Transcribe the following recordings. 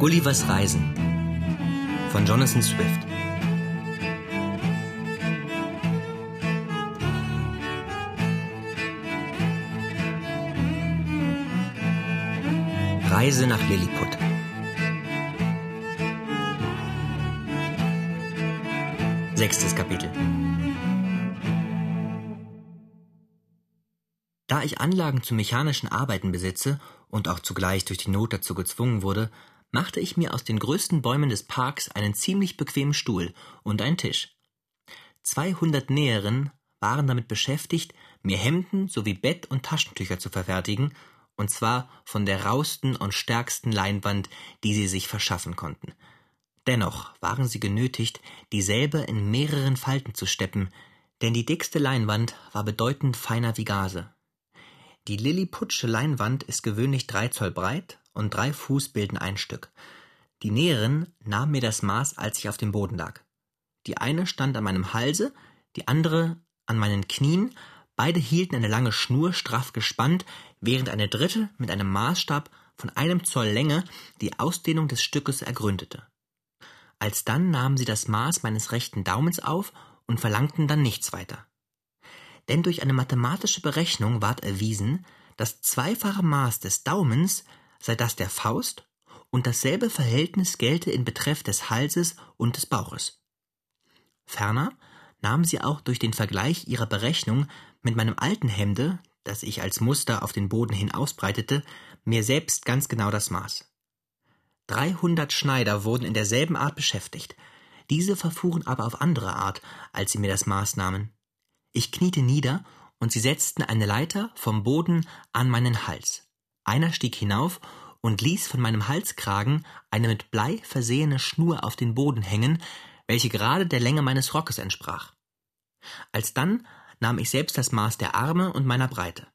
Gullivers Reisen von Jonathan Swift. Reise nach Lilliput. Sechstes Kapitel. Da ich Anlagen zu mechanischen Arbeiten besitze und auch zugleich durch die Not dazu gezwungen wurde, machte ich mir aus den größten Bäumen des Parks einen ziemlich bequemen Stuhl und einen Tisch. Zweihundert Näherinnen waren damit beschäftigt, mir Hemden sowie Bett- und Taschentücher zu verfertigen, und zwar von der rausten und stärksten Leinwand, die sie sich verschaffen konnten. Dennoch waren sie genötigt, dieselbe in mehreren Falten zu steppen, denn die dickste Leinwand war bedeutend feiner wie Gase. Die Lilliputsche Leinwand ist gewöhnlich drei Zoll breit und drei Fuß bilden ein Stück. Die Näherin nahm mir das Maß, als ich auf dem Boden lag. Die eine stand an meinem Halse, die andere an meinen Knien, beide hielten eine lange Schnur straff gespannt, während eine dritte mit einem Maßstab von einem Zoll Länge die Ausdehnung des Stückes ergründete. Alsdann nahmen sie das Maß meines rechten Daumens auf und verlangten dann nichts weiter. Denn durch eine mathematische Berechnung ward erwiesen, das zweifache Maß des Daumens sei das der Faust und dasselbe Verhältnis gelte in Betreff des Halses und des Bauches. Ferner nahm sie auch durch den Vergleich ihrer Berechnung mit meinem alten Hemde, das ich als Muster auf den Boden hin ausbreitete, mir selbst ganz genau das Maß. Dreihundert Schneider wurden in derselben Art beschäftigt. Diese verfuhren aber auf andere Art, als sie mir das Maß nahmen. Ich kniete nieder, und sie setzten eine Leiter vom Boden an meinen Hals. Einer stieg hinauf und ließ von meinem Halskragen eine mit Blei versehene Schnur auf den Boden hängen, welche gerade der Länge meines Rockes entsprach. Alsdann nahm ich selbst das Maß der Arme und meiner Breite.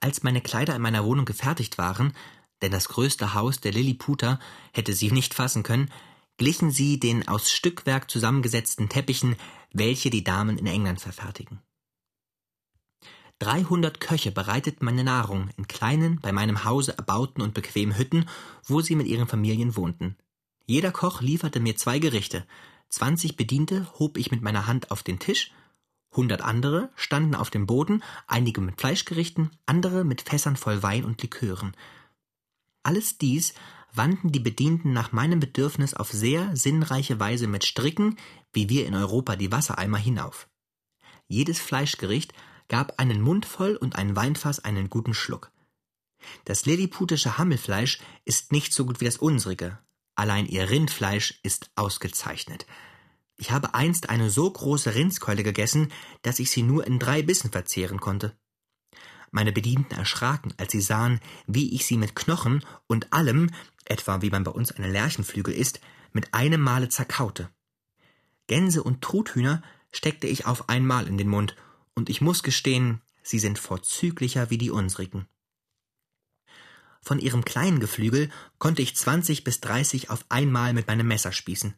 Als meine Kleider in meiner Wohnung gefertigt waren, denn das größte Haus der Lilliputer hätte sie nicht fassen können, glichen sie den aus Stückwerk zusammengesetzten Teppichen, welche die Damen in England verfertigen. Dreihundert Köche bereiteten meine Nahrung in kleinen, bei meinem Hause erbauten und bequemen Hütten, wo sie mit ihren Familien wohnten. Jeder Koch lieferte mir zwei Gerichte, zwanzig Bediente hob ich mit meiner Hand auf den Tisch, hundert andere standen auf dem Boden, einige mit Fleischgerichten, andere mit Fässern voll Wein und Likören. Alles dies wandten die Bedienten nach meinem Bedürfnis auf sehr sinnreiche Weise mit Stricken, wie wir in Europa die Wassereimer, hinauf. Jedes Fleischgericht gab einen Mund voll und ein Weinfass einen guten Schluck. Das lilliputische Hammelfleisch ist nicht so gut wie das unsrige, allein ihr Rindfleisch ist ausgezeichnet. Ich habe einst eine so große Rindskeule gegessen, dass ich sie nur in drei Bissen verzehren konnte. Meine Bedienten erschraken, als sie sahen, wie ich sie mit Knochen und allem, etwa wie man bei uns eine Lerchenflügel isst, mit einem Male zerkaute. Gänse und Truthühner steckte ich auf einmal in den Mund, und ich muss gestehen, sie sind vorzüglicher wie die unsrigen. Von ihrem kleinen Geflügel konnte ich zwanzig bis dreißig auf einmal mit meinem Messer spießen.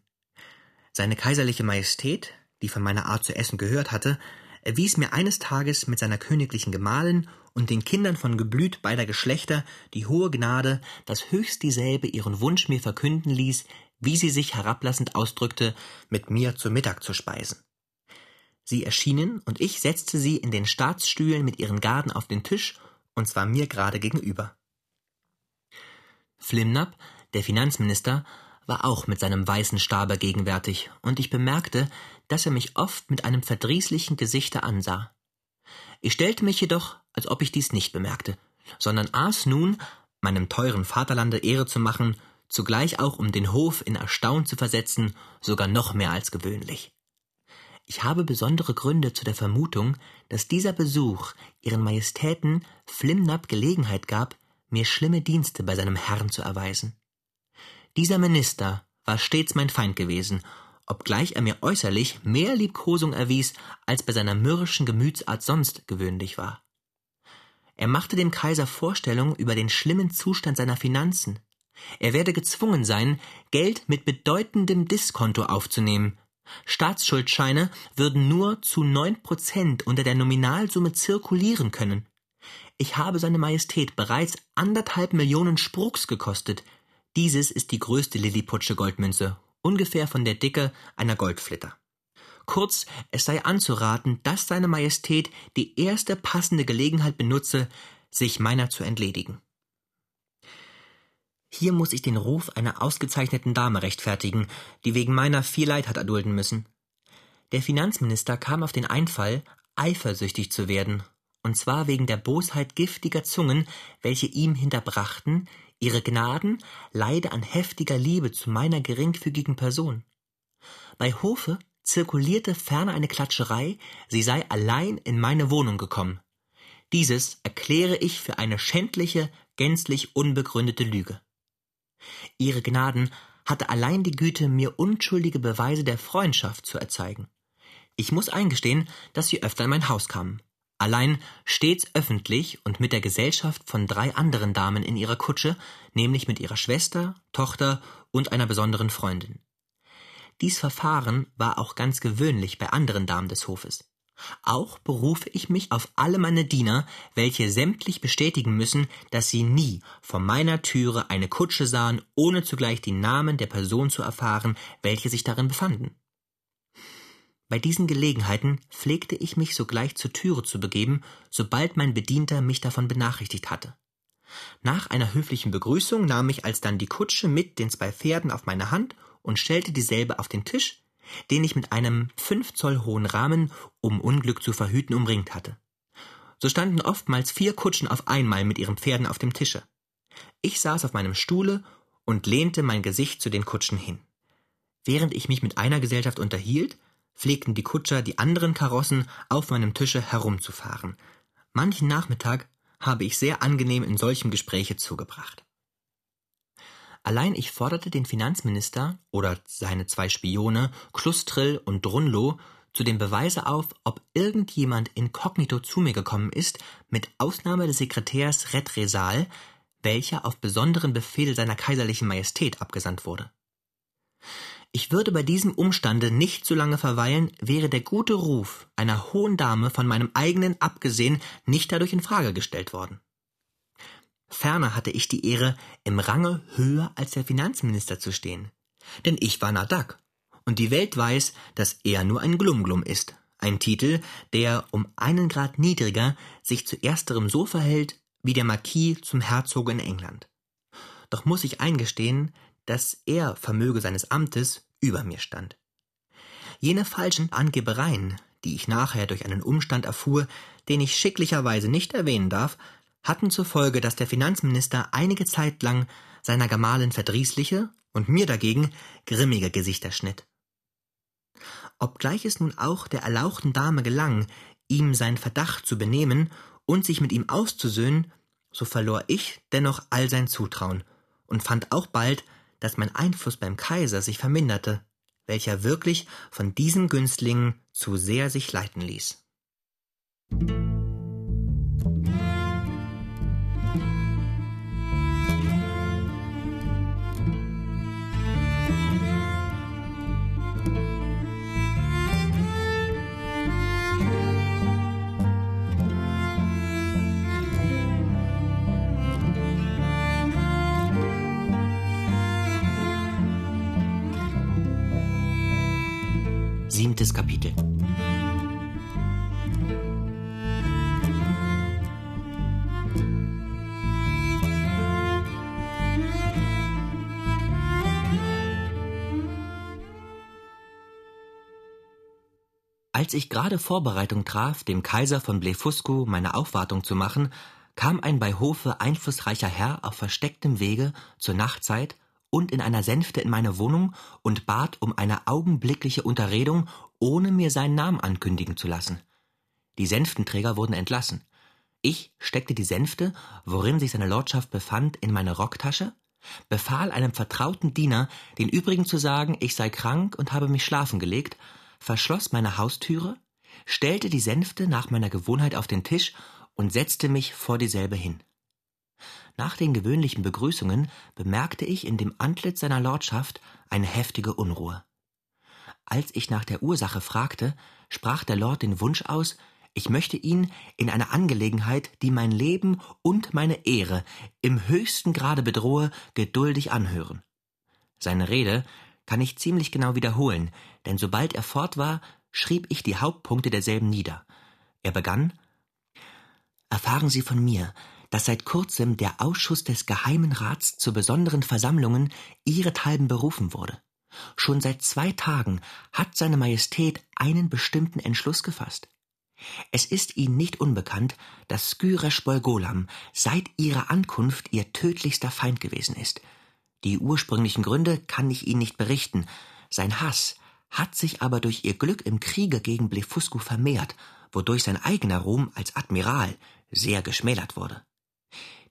Seine kaiserliche Majestät, die von meiner Art zu essen gehört hatte, erwies mir eines Tages mit seiner königlichen Gemahlin und den Kindern von Geblüt beider Geschlechter die hohe Gnade, dass höchst dieselbe ihren Wunsch mir verkünden ließ, wie sie sich herablassend ausdrückte, mit mir zu Mittag zu speisen. Sie erschienen, und ich setzte sie in den Staatsstühlen mit ihren Garden auf den Tisch, und zwar mir gerade gegenüber. Flimnap, der Finanzminister, war auch mit seinem weißen Stabe gegenwärtig, und ich bemerkte, dass er mich oft mit einem verdrießlichen Gesichte ansah. Ich stellte mich jedoch, als ob ich dies nicht bemerkte, sondern aß nun, meinem teuren Vaterlande Ehre zu machen, zugleich auch um den Hof in Erstaunen zu versetzen, sogar noch mehr als gewöhnlich. Ich habe besondere Gründe zu der Vermutung, dass dieser Besuch ihren Majestäten Flimnap Gelegenheit gab, mir schlimme Dienste bei seinem Herrn zu erweisen. Dieser Minister war stets mein Feind gewesen, obgleich er mir äußerlich mehr Liebkosung erwies, als bei seiner mürrischen Gemütsart sonst gewöhnlich war. Er machte dem Kaiser Vorstellung über den schlimmen Zustand seiner Finanzen. Er werde gezwungen sein, Geld mit bedeutendem Diskonto aufzunehmen. Staatsschuldscheine würden nur zu neun Prozent unter der Nominalsumme zirkulieren können. Ich habe seine Majestät bereits anderthalb Millionen Sprucks gekostet, Dieses ist die größte Lilliputsche Goldmünze, ungefähr von der Dicke einer Goldflitter. Kurz, es sei anzuraten, dass seine Majestät die erste passende Gelegenheit benutze, sich meiner zu entledigen. Hier muss ich den Ruf einer ausgezeichneten Dame rechtfertigen, die wegen meiner viel Leid hat erdulden müssen. Der Finanzminister kam auf den Einfall, eifersüchtig zu werden, und zwar wegen der Bosheit giftiger Zungen, welche ihm hinterbrachten, ihre Gnaden leide an heftiger Liebe zu meiner geringfügigen Person. Bei Hofe zirkulierte ferner eine Klatscherei, sie sei allein in meine Wohnung gekommen. Dieses erkläre ich für eine schändliche, gänzlich unbegründete Lüge. Ihre Gnaden hatte allein die Güte, mir unschuldige Beweise der Freundschaft zu erzeigen. Ich muss eingestehen, dass sie öfter in mein Haus kamen. Allein stets öffentlich und mit der Gesellschaft von drei anderen Damen in ihrer Kutsche, nämlich mit ihrer Schwester, Tochter und einer besonderen Freundin. Dies Verfahren war auch ganz gewöhnlich bei anderen Damen des Hofes. Auch berufe ich mich auf alle meine Diener, welche sämtlich bestätigen müssen, dass sie nie vor meiner Türe eine Kutsche sahen, ohne zugleich die Namen der Person zu erfahren, welche sich darin befanden. Bei diesen Gelegenheiten pflegte ich mich sogleich zur Türe zu begeben, sobald mein Bedienter mich davon benachrichtigt hatte. Nach einer höflichen Begrüßung nahm ich alsdann die Kutsche mit den zwei Pferden auf meine Hand und stellte dieselbe auf den Tisch, den ich mit einem fünf Zoll hohen Rahmen, um Unglück zu verhüten, umringt hatte. So standen oftmals vier Kutschen auf einmal mit ihren Pferden auf dem Tische. Ich saß auf meinem Stuhle und lehnte mein Gesicht zu den Kutschen hin. Während ich mich mit einer Gesellschaft unterhielt, pflegten die Kutscher die anderen Karossen auf meinem Tische herumzufahren. Manchen Nachmittag habe ich sehr angenehm in solchem Gespräche zugebracht. Allein ich forderte den Finanzminister oder seine zwei Spione, Klustrill und Drunlo, zu dem Beweise auf, ob irgendjemand inkognito zu mir gekommen ist, mit Ausnahme des Sekretärs Retresal, welcher auf besonderen Befehl seiner kaiserlichen Majestät abgesandt wurde. Ich würde bei diesem Umstande nicht so lange verweilen, wäre der gute Ruf einer hohen Dame von meinem eigenen abgesehen nicht dadurch in Frage gestellt worden. Ferner hatte ich die Ehre, im Range höher als der Finanzminister zu stehen. Denn ich war Nadak. Und die Welt weiß, dass er nur ein Glumglum ist. Ein Titel, der um einen Grad niedriger sich zu ersterem so verhält, wie der Marquis zum Herzog in England. Doch muss ich eingestehen, dass er vermöge seines Amtes über mir stand. Jene falschen Angebereien, die ich nachher durch einen Umstand erfuhr, den ich schicklicherweise nicht erwähnen darf, hatten zur Folge, dass der Finanzminister einige Zeit lang seiner Gemahlin verdrießliche und mir dagegen grimmige Gesichter schnitt. Obgleich es nun auch der erlauchten Dame gelang, ihm sein Verdacht zu benehmen und sich mit ihm auszusöhnen, so verlor ich dennoch all sein Zutrauen und fand auch bald, dass mein Einfluss beim Kaiser sich verminderte, welcher wirklich von diesem Günstling zu sehr sich leiten ließ. Siebtes Kapitel. Als ich gerade Vorbereitung traf, dem Kaiser von Blefuscu meine Aufwartung zu machen, kam ein bei Hofe einflussreicher Herr auf verstecktem Wege zur Nachtzeit und in einer Sänfte in meine Wohnung und bat um eine augenblickliche Unterredung, ohne mir seinen Namen ankündigen zu lassen. Die Sänftenträger wurden entlassen. Ich steckte die Sänfte, worin sich seine Lordschaft befand, in meine Rocktasche, befahl einem vertrauten Diener, den übrigen zu sagen, ich sei krank und habe mich schlafen gelegt, verschloss meine Haustüre, stellte die Sänfte nach meiner Gewohnheit auf den Tisch und setzte mich vor dieselbe hin. Nach den gewöhnlichen Begrüßungen bemerkte ich in dem Antlitz seiner Lordschaft eine heftige Unruhe. Als ich nach der Ursache fragte, sprach der Lord den Wunsch aus, ich möchte ihn in einer Angelegenheit, die mein Leben und meine Ehre im höchsten Grade bedrohe, geduldig anhören. Seine Rede kann ich ziemlich genau wiederholen, denn sobald er fort war, schrieb ich die Hauptpunkte derselben nieder. Er begann Erfahren Sie von mir, dass seit kurzem der Ausschuss des Geheimen Rats zu besonderen Versammlungen ihrethalben berufen wurde. Schon seit zwei Tagen hat seine Majestät einen bestimmten Entschluss gefasst. Es ist Ihnen nicht unbekannt, dass Skyresh Bolgolam seit ihrer Ankunft ihr tödlichster Feind gewesen ist. Die ursprünglichen Gründe kann ich Ihnen nicht berichten. Sein Hass hat sich aber durch ihr Glück im Kriege gegen Blefuscu vermehrt, wodurch sein eigener Ruhm als Admiral sehr geschmälert wurde.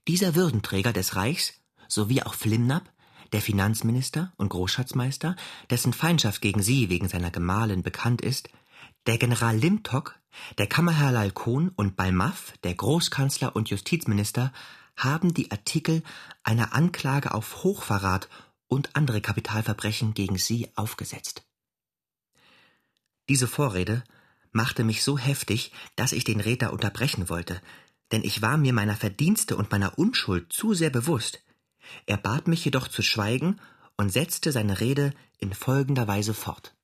Dieser Würdenträger des Reichs sowie auch Flimnap der Finanzminister und Großschatzmeister, dessen Feindschaft gegen sie wegen seiner Gemahlin bekannt ist, der General Limtok, der Kammerherr Lalkon und Balmaff, der Großkanzler und Justizminister, haben die Artikel einer Anklage auf Hochverrat und andere Kapitalverbrechen gegen sie aufgesetzt. Diese Vorrede machte mich so heftig, dass ich den Redner unterbrechen wollte, denn ich war mir meiner Verdienste und meiner Unschuld zu sehr bewusst. Er bat mich jedoch zu schweigen und setzte seine Rede in folgender Weise fort.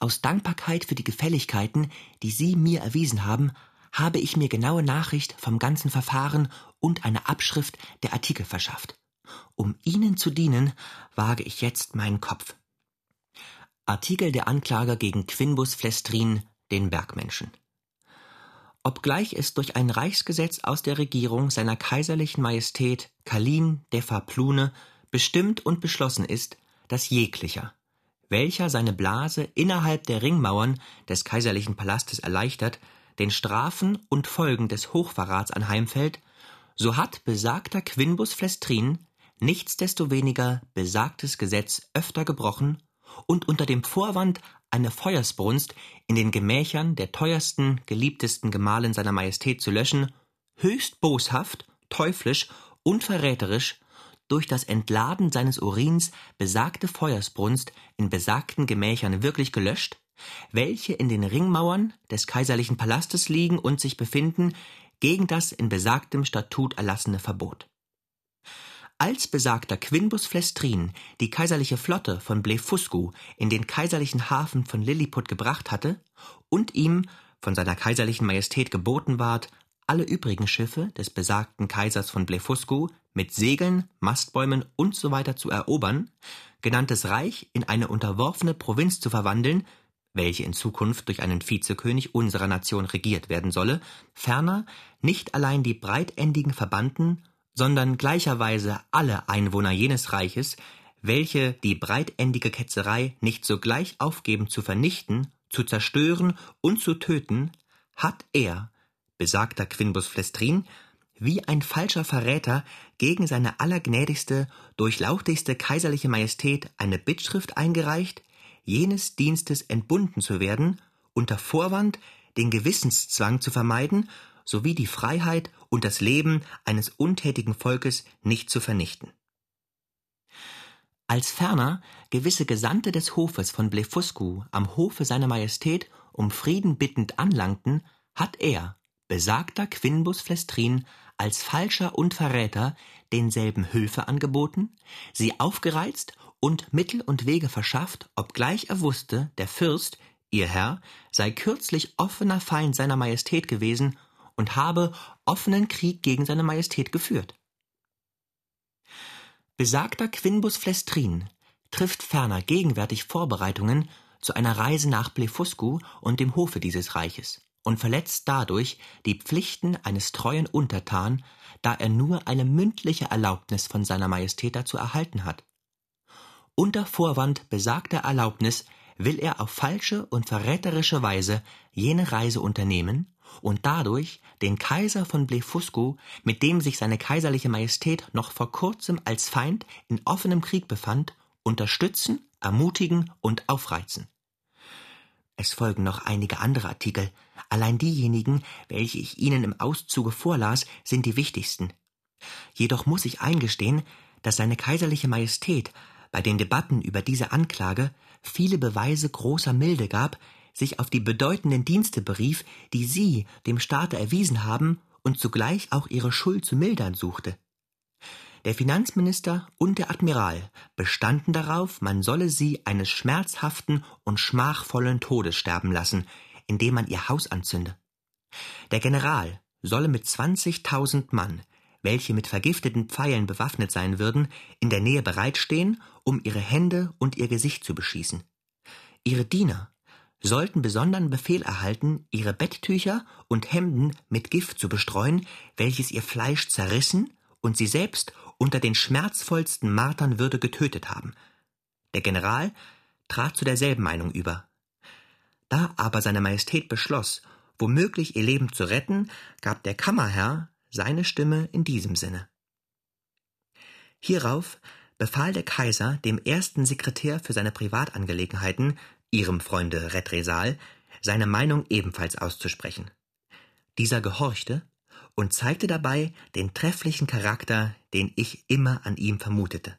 Aus Dankbarkeit für die Gefälligkeiten, die Sie mir erwiesen haben, habe ich mir genaue Nachricht vom ganzen Verfahren und eine Abschrift der Artikel verschafft. Um Ihnen zu dienen, wage ich jetzt meinen Kopf. Artikel der Anklage gegen Quinbus Flestrin, den Bergmenschen. Obgleich es durch ein Reichsgesetz aus der Regierung seiner kaiserlichen Majestät Kalin de Faplune bestimmt und beschlossen ist, dass jeglicher, welcher seine Blase innerhalb der Ringmauern des kaiserlichen Palastes erleichtert, den Strafen und Folgen des Hochverrats anheimfällt, so hat besagter Quinbus Flestrin nichtsdestoweniger besagtes Gesetz öfter gebrochen und unter dem Vorwand eine Feuersbrunst in den Gemächern der teuersten, geliebtesten Gemahlin seiner Majestät zu löschen, höchst boshaft, teuflisch und verräterisch durch das Entladen seines Urins besagte Feuersbrunst in besagten Gemächern wirklich gelöscht, welche in den Ringmauern des kaiserlichen Palastes liegen und sich befinden, gegen das in besagtem Statut erlassene Verbot. Als besagter Quinbus Flestrin die kaiserliche Flotte von Blefuscu in den kaiserlichen Hafen von Lilliput gebracht hatte und ihm von seiner kaiserlichen Majestät geboten ward, alle übrigen Schiffe des besagten Kaisers von Blefuscu mit Segeln, Mastbäumen usw. So zu erobern, genanntes Reich in eine unterworfene Provinz zu verwandeln, welche in Zukunft durch einen Vizekönig unserer Nation regiert werden solle, ferner nicht allein die breitändigen Verbannten sondern gleicherweise alle Einwohner jenes Reiches, welche die breitändige Ketzerei nicht sogleich aufgeben zu vernichten, zu zerstören und zu töten, hat er, besagter Quinbus Flestrin, wie ein falscher Verräter gegen seine allergnädigste, durchlauchtigste kaiserliche Majestät eine Bittschrift eingereicht, jenes Dienstes entbunden zu werden, unter Vorwand, den Gewissenszwang zu vermeiden sowie die Freiheit und das Leben eines untätigen Volkes nicht zu vernichten. Als ferner gewisse Gesandte des Hofes von Blefuscu am Hofe seiner Majestät um Frieden bittend anlangten, hat er, besagter Quinbus Flestrin, als Falscher und Verräter denselben Hülfe angeboten, sie aufgereizt und Mittel und Wege verschafft, obgleich er wusste, der Fürst, ihr Herr, sei kürzlich offener Feind seiner Majestät gewesen und habe offenen Krieg gegen seine Majestät geführt. Besagter Quinbus Flestrin trifft ferner gegenwärtig Vorbereitungen zu einer Reise nach Blefuscu und dem Hofe dieses Reiches und verletzt dadurch die Pflichten eines treuen Untertan, da er nur eine mündliche Erlaubnis von seiner Majestät dazu erhalten hat. Unter Vorwand besagter Erlaubnis will er auf falsche und verräterische Weise jene Reise unternehmen und dadurch den Kaiser von Blefuscu, mit dem sich seine kaiserliche Majestät noch vor kurzem als Feind in offenem Krieg befand, unterstützen, ermutigen und aufreizen. Es folgen noch einige andere Artikel, allein diejenigen, welche ich Ihnen im Auszuge vorlas, sind die wichtigsten. Jedoch muss ich eingestehen, dass seine kaiserliche Majestät bei den Debatten über diese Anklage viele Beweise großer Milde gab, sich auf die bedeutenden Dienste berief, die sie dem Staate erwiesen haben und zugleich auch ihre Schuld zu mildern suchte. Der Finanzminister und der Admiral bestanden darauf, man solle sie eines schmerzhaften und schmachvollen Todes sterben lassen, indem man ihr Haus anzünde. Der General solle mit zwanzigtausend Mann, welche mit vergifteten Pfeilen bewaffnet sein würden, in der Nähe bereitstehen, um ihre Hände und ihr Gesicht zu beschießen. Ihre Diener sollten besonderen Befehl erhalten, ihre Betttücher und Hemden mit Gift zu bestreuen, welches ihr Fleisch zerrissen und sie selbst unter den schmerzvollsten Martern würde getötet haben. Der General trat zu derselben Meinung über. Da aber seine Majestät beschloss, womöglich ihr Leben zu retten, gab der Kammerherr seine Stimme in diesem Sinne. Hierauf befahl der Kaiser dem ersten Sekretär für seine Privatangelegenheiten, ihrem Freunde Retresal, seine Meinung ebenfalls auszusprechen. Dieser gehorchte und zeigte dabei den trefflichen Charakter, den ich immer an ihm vermutete.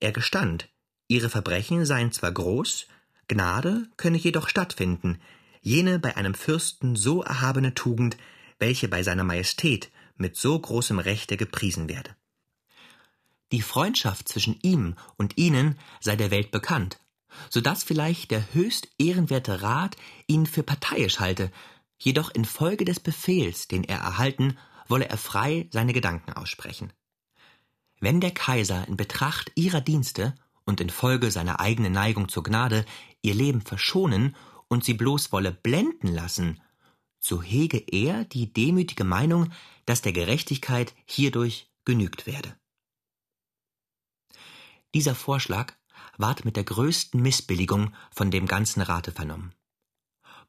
Er gestand, ihre Verbrechen seien zwar groß, Gnade könne jedoch stattfinden, jene bei einem Fürsten so erhabene Tugend, welche bei seiner Majestät mit so großem Rechte gepriesen werde. Die Freundschaft zwischen ihm und ihnen sei der Welt bekannt, so dass vielleicht der höchst ehrenwerte Rat ihn für parteiisch halte, jedoch infolge des Befehls, den er erhalten, wolle er frei seine Gedanken aussprechen. Wenn der Kaiser in Betracht ihrer Dienste und infolge seiner eigenen Neigung zur Gnade ihr Leben verschonen und sie bloß wolle blenden lassen, so hege er die demütige Meinung, dass der Gerechtigkeit hierdurch genügt werde. Dieser Vorschlag ward mit der größten Missbilligung von dem ganzen Rate vernommen.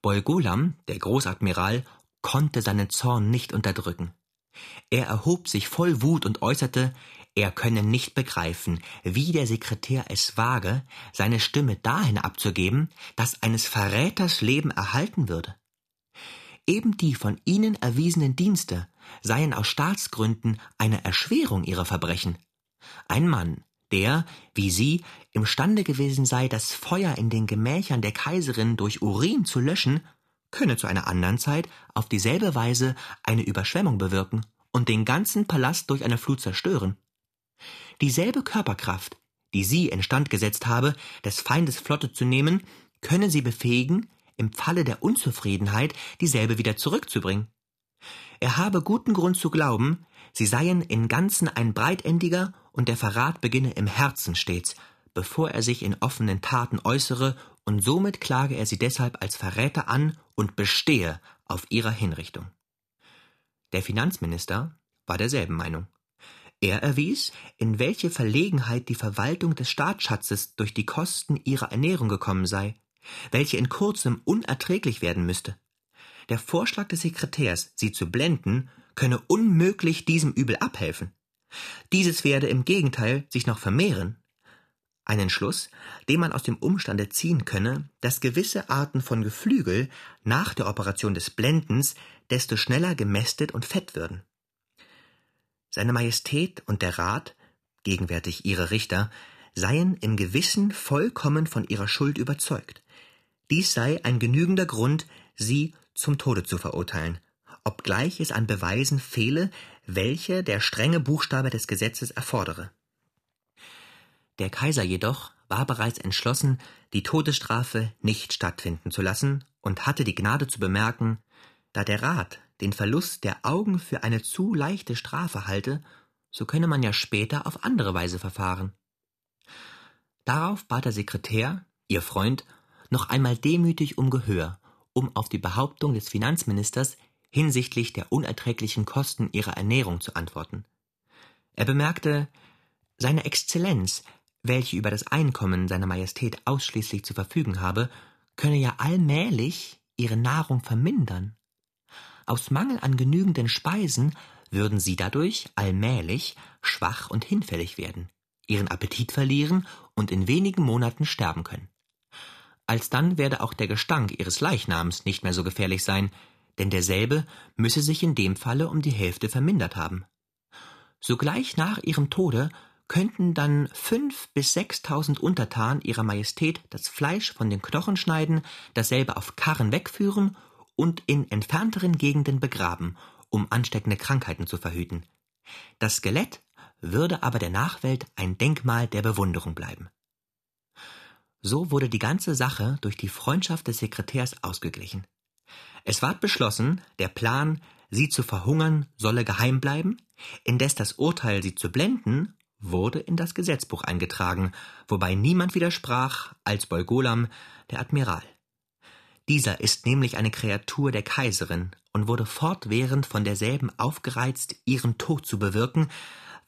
Bolgolam, der Großadmiral, konnte seinen Zorn nicht unterdrücken. Er erhob sich voll Wut und äußerte, er könne nicht begreifen, wie der Sekretär es wage, seine Stimme dahin abzugeben, dass eines Verräters Leben erhalten würde. Eben die von ihnen erwiesenen Dienste seien aus Staatsgründen eine Erschwerung ihrer Verbrechen. Ein Mann, der, wie sie, imstande gewesen sei, das Feuer in den Gemächern der Kaiserin durch Urin zu löschen, könne zu einer anderen Zeit auf dieselbe Weise eine Überschwemmung bewirken und den ganzen Palast durch eine Flut zerstören. Dieselbe Körperkraft, die sie instand gesetzt habe, des Feindes Flotte zu nehmen, könne sie befähigen, im Falle der Unzufriedenheit dieselbe wieder zurückzubringen. Er habe guten Grund zu glauben, sie seien in Ganzen ein breitendiger und der Verrat beginne im Herzen stets, bevor er sich in offenen Taten äußere, und somit klage er sie deshalb als Verräter an und bestehe auf ihrer Hinrichtung. Der Finanzminister war derselben Meinung. Er erwies, in welche Verlegenheit die Verwaltung des Staatsschatzes durch die Kosten ihrer Ernährung gekommen sei, welche in kurzem unerträglich werden müsste. Der Vorschlag des Sekretärs, sie zu blenden, könne unmöglich diesem Übel abhelfen. Dieses werde im Gegenteil sich noch vermehren. Ein Entschluss, den man aus dem Umstande ziehen könne, dass gewisse Arten von Geflügel nach der Operation des Blendens desto schneller gemästet und fett würden. Seine Majestät und der Rat, gegenwärtig ihre Richter, seien im Gewissen vollkommen von ihrer Schuld überzeugt. Dies sei ein genügender Grund, sie zum Tode zu verurteilen, obgleich es an Beweisen fehle, welche der strenge Buchstabe des Gesetzes erfordere. Der Kaiser jedoch war bereits entschlossen, die Todesstrafe nicht stattfinden zu lassen und hatte die Gnade zu bemerken, da der Rat den Verlust der Augen für eine zu leichte Strafe halte, so könne man ja später auf andere Weise verfahren. Darauf bat der Sekretär, ihr Freund, noch einmal demütig um Gehör, um auf die Behauptung des Finanzministers hinsichtlich der unerträglichen Kosten ihrer Ernährung zu antworten. Er bemerkte, seine Exzellenz, welche über das Einkommen seiner Majestät ausschließlich zu verfügen habe, könne ja allmählich ihre Nahrung vermindern. Aus Mangel an genügenden Speisen würden sie dadurch allmählich schwach und hinfällig werden, ihren Appetit verlieren und in wenigen Monaten sterben können. Alsdann werde auch der Gestank ihres Leichnams nicht mehr so gefährlich sein, denn derselbe müsse sich in dem Falle um die Hälfte vermindert haben. Sogleich nach ihrem Tode könnten dann fünf bis sechstausend Untertanen ihrer Majestät das Fleisch von den Knochen schneiden, dasselbe auf Karren wegführen und in entfernteren Gegenden begraben, um ansteckende Krankheiten zu verhüten. Das Skelett würde aber der Nachwelt ein Denkmal der Bewunderung bleiben. So wurde die ganze Sache durch die Freundschaft des Sekretärs ausgeglichen. Es ward beschlossen, der Plan, sie zu verhungern, solle geheim bleiben, indes das Urteil, sie zu blenden, wurde in das Gesetzbuch eingetragen, wobei niemand widersprach als Bolgolam, der Admiral. Dieser ist nämlich eine Kreatur der Kaiserin und wurde fortwährend von derselben aufgereizt, ihren Tod zu bewirken,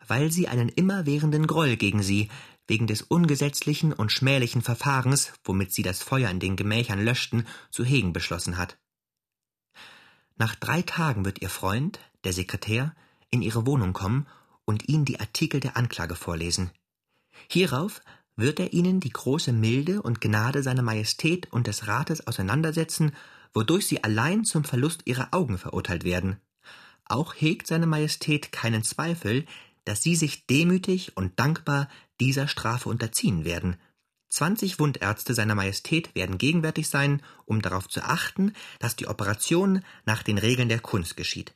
weil sie einen immerwährenden Groll gegen sie, wegen des ungesetzlichen und schmählichen Verfahrens, womit sie das Feuer in den Gemächern löschten, zu hegen beschlossen hat. Nach drei Tagen wird ihr Freund, der Sekretär, in ihre Wohnung kommen und ihnen die Artikel der Anklage vorlesen. Hierauf wird er ihnen die große Milde und Gnade seiner Majestät und des Rates auseinandersetzen, wodurch sie allein zum Verlust ihrer Augen verurteilt werden. Auch hegt seine Majestät keinen Zweifel, dass sie sich demütig und dankbar dieser Strafe unterziehen werden. Zwanzig Wundärzte seiner Majestät werden gegenwärtig sein, um darauf zu achten, dass die Operation nach den Regeln der Kunst geschieht.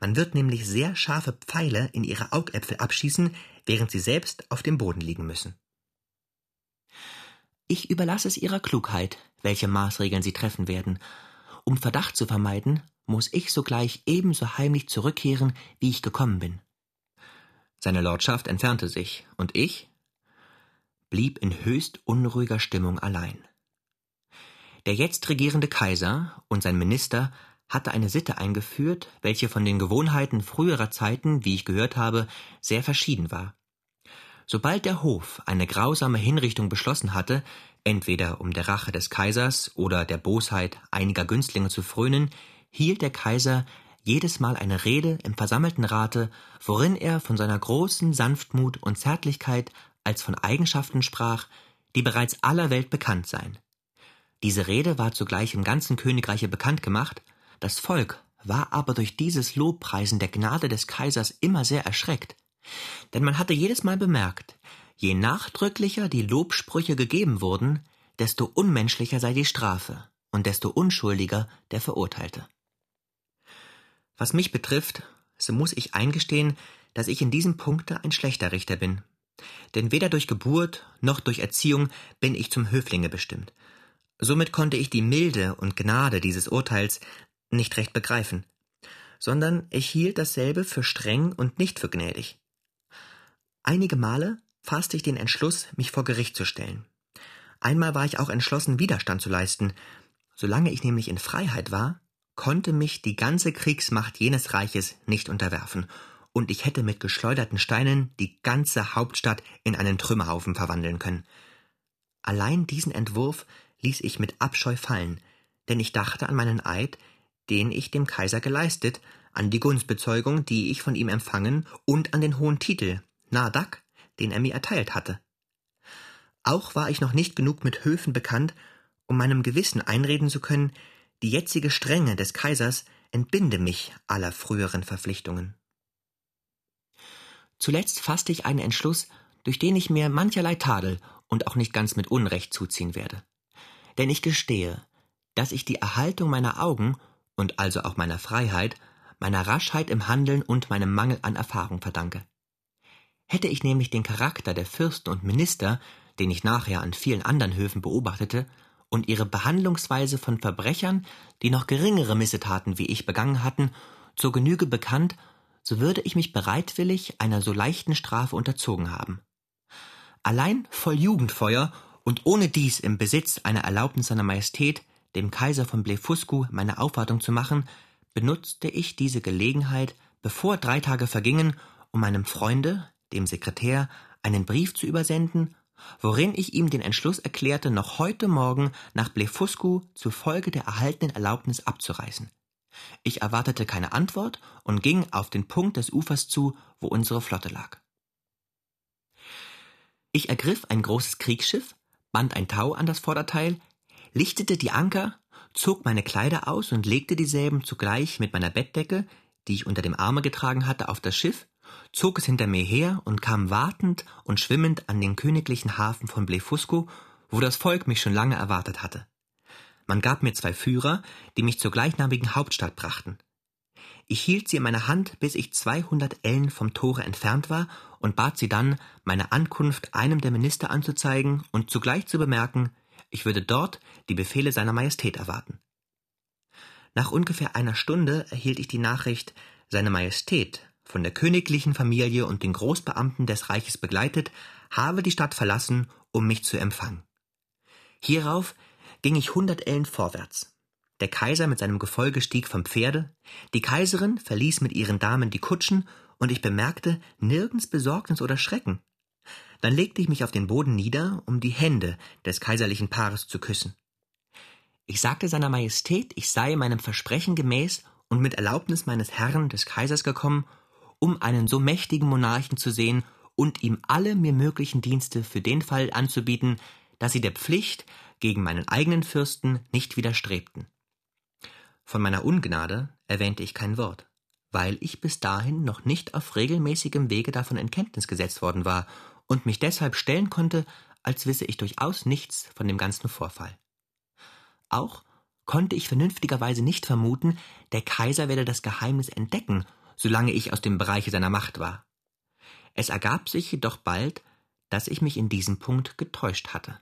Man wird nämlich sehr scharfe Pfeile in ihre Augäpfel abschießen, während sie selbst auf dem Boden liegen müssen. Ich überlasse es ihrer Klugheit, welche Maßregeln sie treffen werden. Um Verdacht zu vermeiden, muss ich sogleich ebenso heimlich zurückkehren, wie ich gekommen bin. Seine Lordschaft entfernte sich, und ich blieb in höchst unruhiger Stimmung allein. Der jetzt regierende Kaiser und sein Minister hatte eine Sitte eingeführt, welche von den Gewohnheiten früherer Zeiten, wie ich gehört habe, sehr verschieden war. Sobald der Hof eine grausame Hinrichtung beschlossen hatte, entweder um der Rache des Kaisers oder der Bosheit einiger Günstlinge zu frönen, hielt der Kaiser jedes Mal eine Rede im versammelten Rate, worin er von seiner großen Sanftmut und Zärtlichkeit als von Eigenschaften sprach, die bereits aller Welt bekannt seien. Diese Rede war zugleich im ganzen Königreiche bekannt gemacht, das Volk war aber durch dieses Lobpreisen der Gnade des Kaisers immer sehr erschreckt, denn man hatte jedes Mal bemerkt, je nachdrücklicher die Lobsprüche gegeben wurden, desto unmenschlicher sei die Strafe und desto unschuldiger der Verurteilte. Was mich betrifft, so muss ich eingestehen, dass ich in diesem Punkte ein schlechter Richter bin. Denn weder durch Geburt noch durch Erziehung bin ich zum Höflinge bestimmt. Somit konnte ich die Milde und Gnade dieses Urteils nicht recht begreifen, sondern ich hielt dasselbe für streng und nicht für gnädig. Einige Male fasste ich den Entschluss, mich vor Gericht zu stellen. Einmal war ich auch entschlossen, Widerstand zu leisten. Solange ich nämlich in Freiheit war, konnte mich die ganze Kriegsmacht jenes Reiches nicht unterwerfen, und ich hätte mit geschleuderten Steinen die ganze Hauptstadt in einen Trümmerhaufen verwandeln können. Allein diesen Entwurf ließ ich mit Abscheu fallen, denn ich dachte an meinen Eid, den ich dem Kaiser geleistet, an die Gunstbezeugung, die ich von ihm empfangen, und an den hohen Titel, Nadak, den er mir erteilt hatte. Auch war ich noch nicht genug mit Höfen bekannt, um meinem Gewissen einreden zu können, die jetzige Strenge des Kaisers entbinde mich aller früheren Verpflichtungen. Zuletzt fasste ich einen Entschluss, durch den ich mir mancherlei Tadel und auch nicht ganz mit Unrecht zuziehen werde. Denn ich gestehe, dass ich die Erhaltung meiner Augen und also auch meiner Freiheit, meiner Raschheit im Handeln und meinem Mangel an Erfahrung verdanke. Hätte ich nämlich den Charakter der Fürsten und Minister, den ich nachher an vielen anderen Höfen beobachtete, und ihre Behandlungsweise von Verbrechern, die noch geringere Missetaten wie ich begangen hatten, zur Genüge bekannt, so würde ich mich bereitwillig einer so leichten Strafe unterzogen haben. Allein voll Jugendfeuer und ohne dies im Besitz einer Erlaubnis seiner Majestät dem Kaiser von Blefuscu meine Aufwartung zu machen, benutzte ich diese Gelegenheit, bevor drei Tage vergingen, um meinem Freunde, dem Sekretär, einen Brief zu übersenden, worin ich ihm den Entschluss erklärte, noch heute Morgen nach Blefuscu zufolge der erhaltenen Erlaubnis abzureisen. Ich erwartete keine Antwort und ging auf den Punkt des Ufers zu, wo unsere Flotte lag. Ich ergriff ein großes Kriegsschiff, band ein Tau an das Vorderteil, lichtete die Anker, zog meine Kleider aus und legte dieselben zugleich mit meiner Bettdecke, die ich unter dem Arme getragen hatte, auf das Schiff, zog es hinter mir her und kam wartend und schwimmend an den königlichen Hafen von Blefusco, wo das Volk mich schon lange erwartet hatte. Man gab mir zwei Führer, die mich zur gleichnamigen Hauptstadt brachten. Ich hielt sie in meiner Hand, bis ich 200 Ellen vom Tore entfernt war und bat sie dann, meine Ankunft einem der Minister anzuzeigen und zugleich zu bemerken, ich würde dort die Befehle seiner Majestät erwarten. Nach ungefähr einer Stunde erhielt ich die Nachricht, seine Majestät, von der königlichen Familie und den Großbeamten des Reiches begleitet, habe die Stadt verlassen, um mich zu empfangen. Hierauf ging ich hundert Ellen vorwärts. Der Kaiser mit seinem Gefolge stieg vom Pferde, die Kaiserin verließ mit ihren Damen die Kutschen, und ich bemerkte nirgends Besorgnis oder Schrecken. Dann legte ich mich auf den Boden nieder, um die Hände des kaiserlichen Paares zu küssen. Ich sagte seiner Majestät, ich sei meinem Versprechen gemäß und mit Erlaubnis meines Herrn des Kaisers gekommen, um einen so mächtigen Monarchen zu sehen und ihm alle mir möglichen Dienste für den Fall anzubieten, dass sie der Pflicht gegen meinen eigenen Fürsten nicht widerstrebten. Von meiner Ungnade erwähnte ich kein Wort, weil ich bis dahin noch nicht auf regelmäßigem Wege davon in Kenntnis gesetzt worden war und mich deshalb stellen konnte, als wisse ich durchaus nichts von dem ganzen Vorfall. Auch konnte ich vernünftigerweise nicht vermuten, der Kaiser werde das Geheimnis entdecken, solange ich aus dem Bereiche seiner Macht war. Es ergab sich jedoch bald, dass ich mich in diesem Punkt getäuscht hatte.